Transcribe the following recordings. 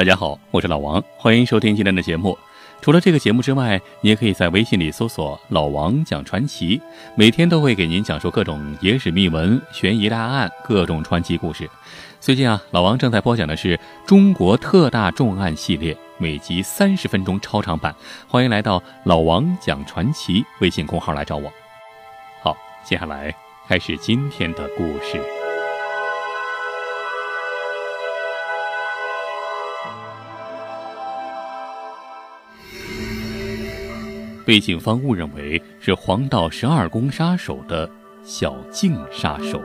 大家好，我是老王，欢迎收听今天的节目。除了这个节目之外，你也可以在微信里搜索“老王讲传奇”，每天都会给您讲述各种野史秘闻、悬疑大案、各种传奇故事。最近啊，老王正在播讲的是中国特大重案系列，每集三十分钟超长版。欢迎来到“老王讲传奇”微信公号来找我。好，接下来开始今天的故事。被警方误认为是黄道十二宫杀手的小静杀手。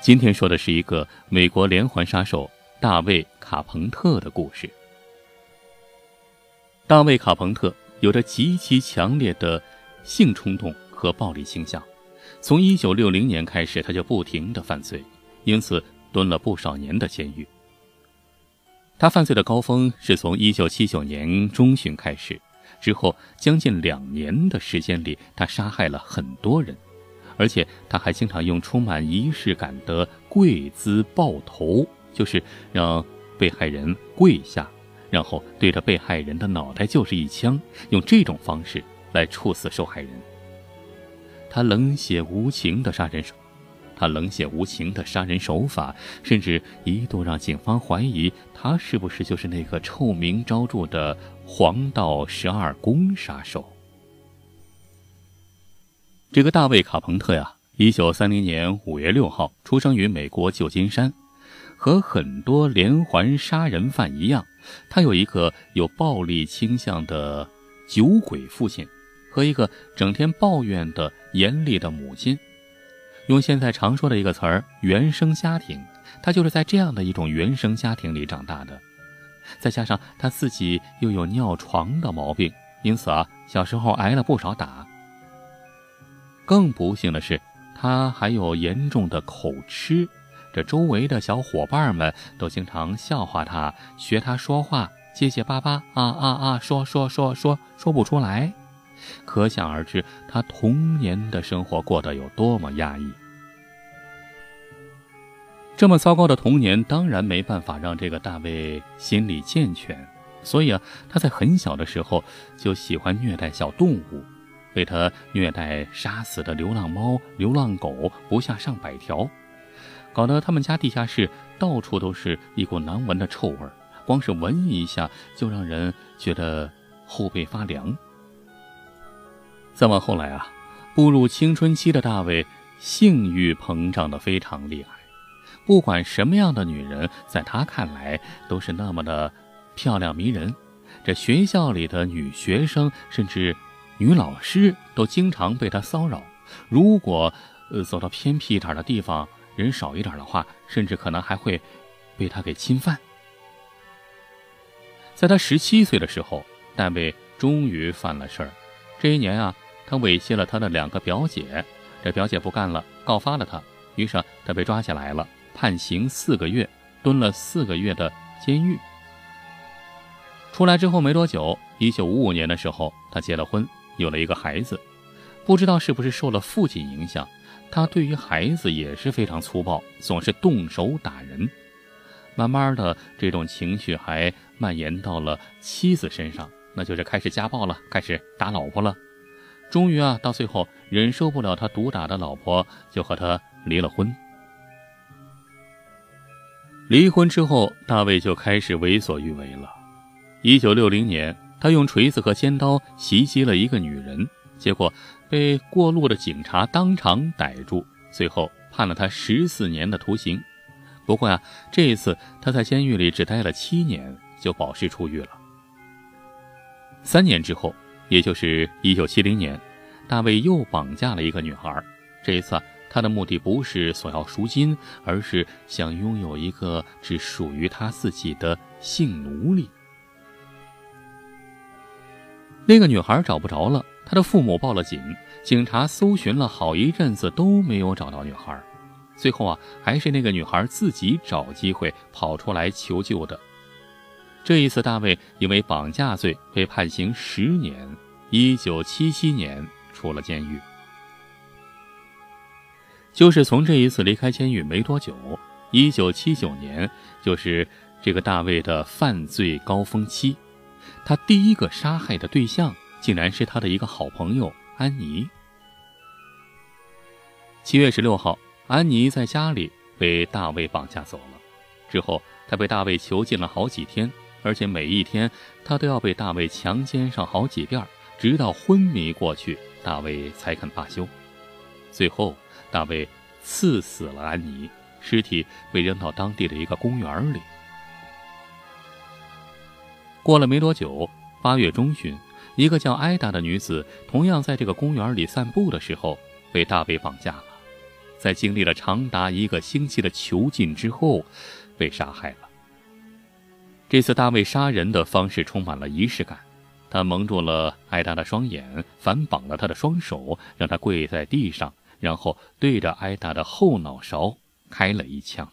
今天说的是一个美国连环杀手大卫·卡彭特的故事。大卫·卡彭特有着极其强烈的性冲动和暴力倾向，从1960年开始，他就不停的犯罪，因此蹲了不少年的监狱。他犯罪的高峰是从1979年中旬开始，之后将近两年的时间里，他杀害了很多人，而且他还经常用充满仪式感的跪姿抱头，就是让被害人跪下，然后对着被害人的脑袋就是一枪，用这种方式来处死受害人。他冷血无情的杀人手。他冷血无情的杀人手法，甚至一度让警方怀疑他是不是就是那个臭名昭著的黄道十二宫杀手。这个大卫·卡彭特呀，一九三零年五月六号出生于美国旧金山。和很多连环杀人犯一样，他有一个有暴力倾向的酒鬼父亲，和一个整天抱怨的严厉的母亲。用现在常说的一个词儿“原生家庭”，他就是在这样的一种原生家庭里长大的。再加上他自己又有尿床的毛病，因此啊，小时候挨了不少打。更不幸的是，他还有严重的口吃，这周围的小伙伴们都经常笑话他，学他说话，结结巴巴啊啊啊，说说说说说不出来。可想而知，他童年的生活过得有多么压抑。这么糟糕的童年，当然没办法让这个大卫心理健全，所以啊，他在很小的时候就喜欢虐待小动物，被他虐待杀死的流浪猫、流浪狗不下上百条，搞得他们家地下室到处都是一股难闻的臭味光是闻一下就让人觉得后背发凉。再往后来啊，步入青春期的大卫，性欲膨胀的非常厉害。不管什么样的女人，在他看来都是那么的漂亮迷人。这学校里的女学生，甚至女老师，都经常被他骚扰。如果呃走到偏僻一点的地方，人少一点的话，甚至可能还会被他给侵犯。在他十七岁的时候，大卫终于犯了事儿。这一年啊。他猥亵了他的两个表姐，这表姐不干了，告发了他，于是他被抓起来了，判刑四个月，蹲了四个月的监狱。出来之后没多久，一九五五年的时候，他结了婚，有了一个孩子。不知道是不是受了父亲影响，他对于孩子也是非常粗暴，总是动手打人。慢慢的，这种情绪还蔓延到了妻子身上，那就是开始家暴了，开始打老婆了。终于啊，到最后忍受不了他毒打的老婆，就和他离了婚。离婚之后，大卫就开始为所欲为了。一九六零年，他用锤子和尖刀袭击了一个女人，结果被过路的警察当场逮住，最后判了他十四年的徒刑。不过呀，这一次他在监狱里只待了七年，就保释出狱了。三年之后。也就是一九七零年，大卫又绑架了一个女孩。这一次，他的目的不是索要赎金，而是想拥有一个只属于他自己的性奴隶。那个女孩找不着了，她的父母报了警，警察搜寻了好一阵子都没有找到女孩。最后啊，还是那个女孩自己找机会跑出来求救的。这一次，大卫因为绑架罪被判刑十年。一九七七年出了监狱。就是从这一次离开监狱没多久，一九七九年，就是这个大卫的犯罪高峰期。他第一个杀害的对象，竟然是他的一个好朋友安妮。七月十六号，安妮在家里被大卫绑架走了。之后，他被大卫囚禁了好几天，而且每一天他都要被大卫强奸上好几遍，直到昏迷过去，大卫才肯罢休。最后，大卫刺死了安妮，尸体被扔到当地的一个公园里。过了没多久，八月中旬，一个叫艾达的女子同样在这个公园里散步的时候，被大卫绑架了。在经历了长达一个星期的囚禁之后，被杀害了。这次大卫杀人的方式充满了仪式感，他蒙住了艾达的双眼，反绑了他的双手，让他跪在地上，然后对着艾达的后脑勺开了一枪。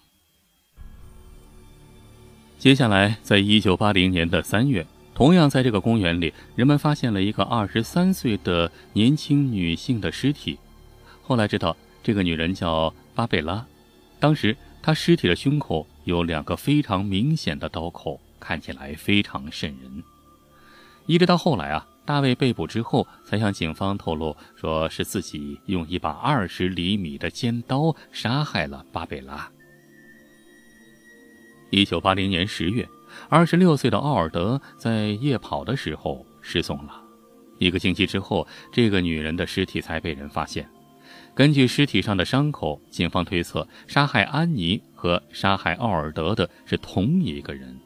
接下来，在一九八零年的三月，同样在这个公园里，人们发现了一个二十三岁的年轻女性的尸体。后来知道。这个女人叫巴贝拉，当时她尸体的胸口有两个非常明显的刀口，看起来非常瘆人。一直到后来啊，大卫被捕之后，才向警方透露说是自己用一把二十厘米的尖刀杀害了巴贝拉。一九八零年十月，二十六岁的奥尔德在夜跑的时候失踪了，一个星期之后，这个女人的尸体才被人发现。根据尸体上的伤口，警方推测杀害安妮和杀害奥尔德的是同一个人，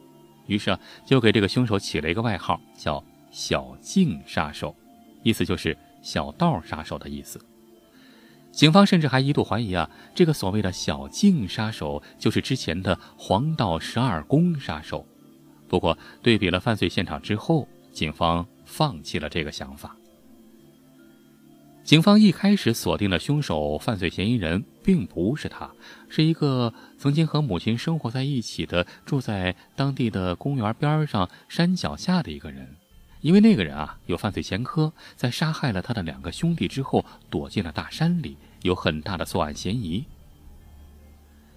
于是啊，就给这个凶手起了一个外号，叫“小径杀手”，意思就是“小道杀手”的意思。警方甚至还一度怀疑啊，这个所谓的小径杀手就是之前的黄道十二宫杀手。不过，对比了犯罪现场之后，警方放弃了这个想法。警方一开始锁定的凶手犯罪嫌疑人并不是他，是一个曾经和母亲生活在一起的、住在当地的公园边上山脚下的一个人。因为那个人啊有犯罪前科，在杀害了他的两个兄弟之后，躲进了大山里，有很大的作案嫌疑。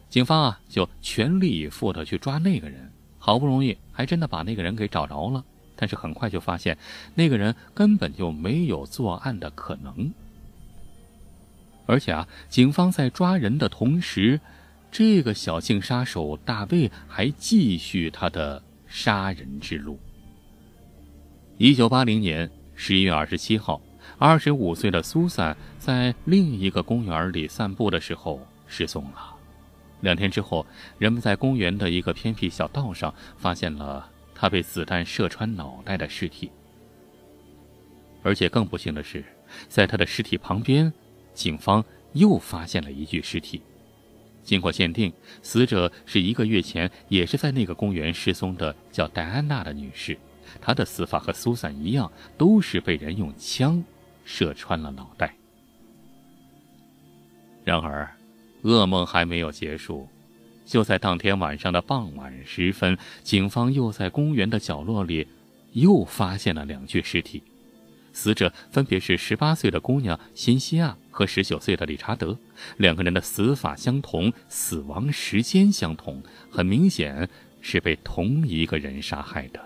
警方啊就全力以赴的去抓那个人，好不容易还真的把那个人给找着了。但是很快就发现，那个人根本就没有作案的可能。而且啊，警方在抓人的同时，这个小径杀手大卫还继续他的杀人之路。一九八零年十一月二十七号，二十五岁的苏珊在另一个公园里散步的时候失踪了。两天之后，人们在公园的一个偏僻小道上发现了。他被子弹射穿脑袋的尸体，而且更不幸的是，在他的尸体旁边，警方又发现了一具尸体。经过鉴定，死者是一个月前也是在那个公园失踪的叫戴安娜的女士。他的死法和苏珊一样，都是被人用枪射穿了脑袋。然而，噩梦还没有结束。就在当天晚上的傍晚时分，警方又在公园的角落里，又发现了两具尸体。死者分别是十八岁的姑娘辛西亚和十九岁的理查德，两个人的死法相同，死亡时间相同，很明显是被同一个人杀害的。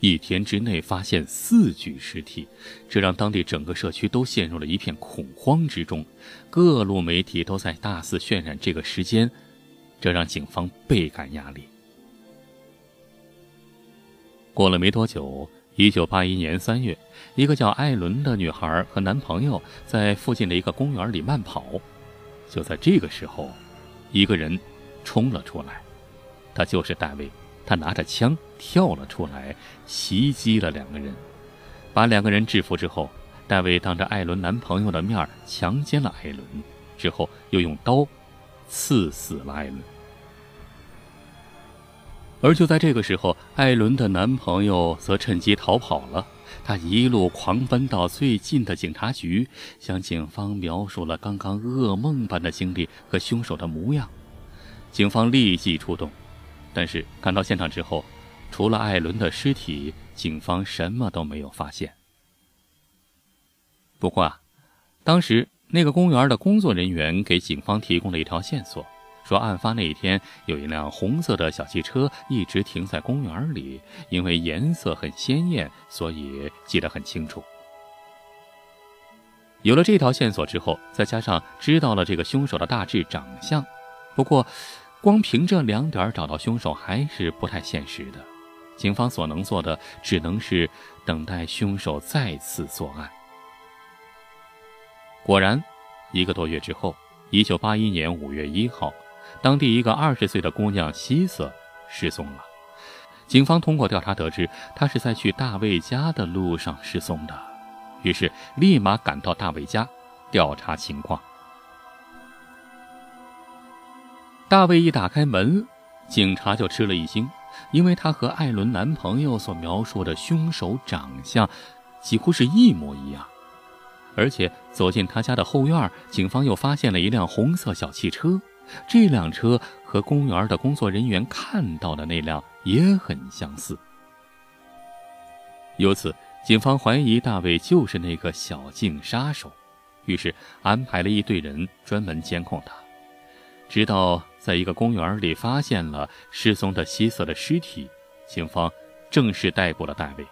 一天之内发现四具尸体，这让当地整个社区都陷入了一片恐慌之中。各路媒体都在大肆渲染这个时间，这让警方倍感压力。过了没多久，一九八一年三月，一个叫艾伦的女孩和男朋友在附近的一个公园里慢跑。就在这个时候，一个人冲了出来，他就是戴维。他拿着枪跳了出来，袭击了两个人，把两个人制服之后，戴维当着艾伦男朋友的面强奸了艾伦，之后又用刀刺死了艾伦。而就在这个时候，艾伦的男朋友则趁机逃跑了。他一路狂奔到最近的警察局，向警方描述了刚刚噩梦般的经历和凶手的模样。警方立即出动。但是赶到现场之后，除了艾伦的尸体，警方什么都没有发现。不过啊，当时那个公园的工作人员给警方提供了一条线索，说案发那一天有一辆红色的小汽车一直停在公园里，因为颜色很鲜艳，所以记得很清楚。有了这条线索之后，再加上知道了这个凶手的大致长相，不过，光凭这两点找到凶手还是不太现实的。警方所能做的只能是等待凶手再次作案。果然，一个多月之后，一九八一年五月一号，当地一个二十岁的姑娘希瑟失踪了。警方通过调查得知，她是在去大卫家的路上失踪的。于是，立马赶到大卫家调查情况。大卫一打开门，警察就吃了一惊，因为他和艾伦男朋友所描述的凶手长相几乎是一模一样。而且走进他家的后院，警方又发现了一辆红色小汽车，这辆车和公园的工作人员看到的那辆也很相似。由此。警方怀疑大卫就是那个小径杀手，于是安排了一队人专门监控他，直到在一个公园里发现了失踪的希瑟的尸体，警方正式逮捕了大卫。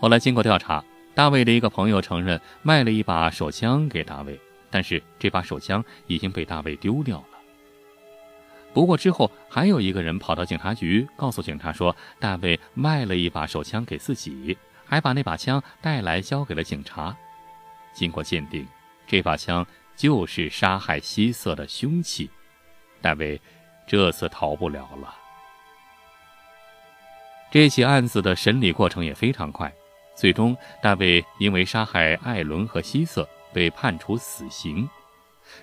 后来经过调查，大卫的一个朋友承认卖了一把手枪给大卫，但是这把手枪已经被大卫丢掉了。不过之后，还有一个人跑到警察局，告诉警察说，大卫卖了一把手枪给自己，还把那把枪带来交给了警察。经过鉴定，这把枪就是杀害希瑟的凶器。大卫这次逃不了了。这起案子的审理过程也非常快，最终大卫因为杀害艾伦和希瑟被判处死刑。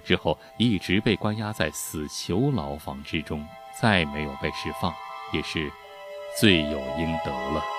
之后一直被关押在死囚牢房之中，再没有被释放，也是罪有应得了。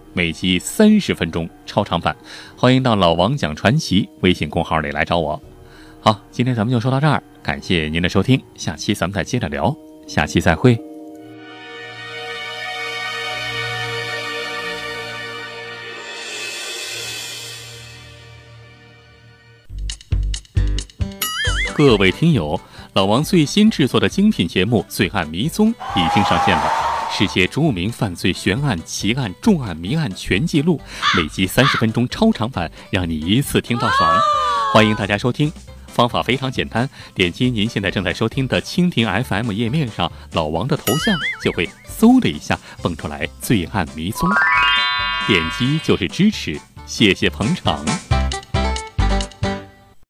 每集三十分钟超长版，欢迎到老王讲传奇微信公号里来找我。好，今天咱们就说到这儿，感谢您的收听，下期咱们再接着聊，下期再会。各位听友，老王最新制作的精品节目《罪案迷踪》已经上线了。世界著名犯罪悬案、奇案、重案、谜案全记录，每集三十分钟超长版，让你一次听到爽。欢迎大家收听，方法非常简单，点击您现在正在收听的蜻蜓 FM 页面上老王的头像，就会嗖的一下蹦出来《罪案迷踪》，点击就是支持，谢谢捧场。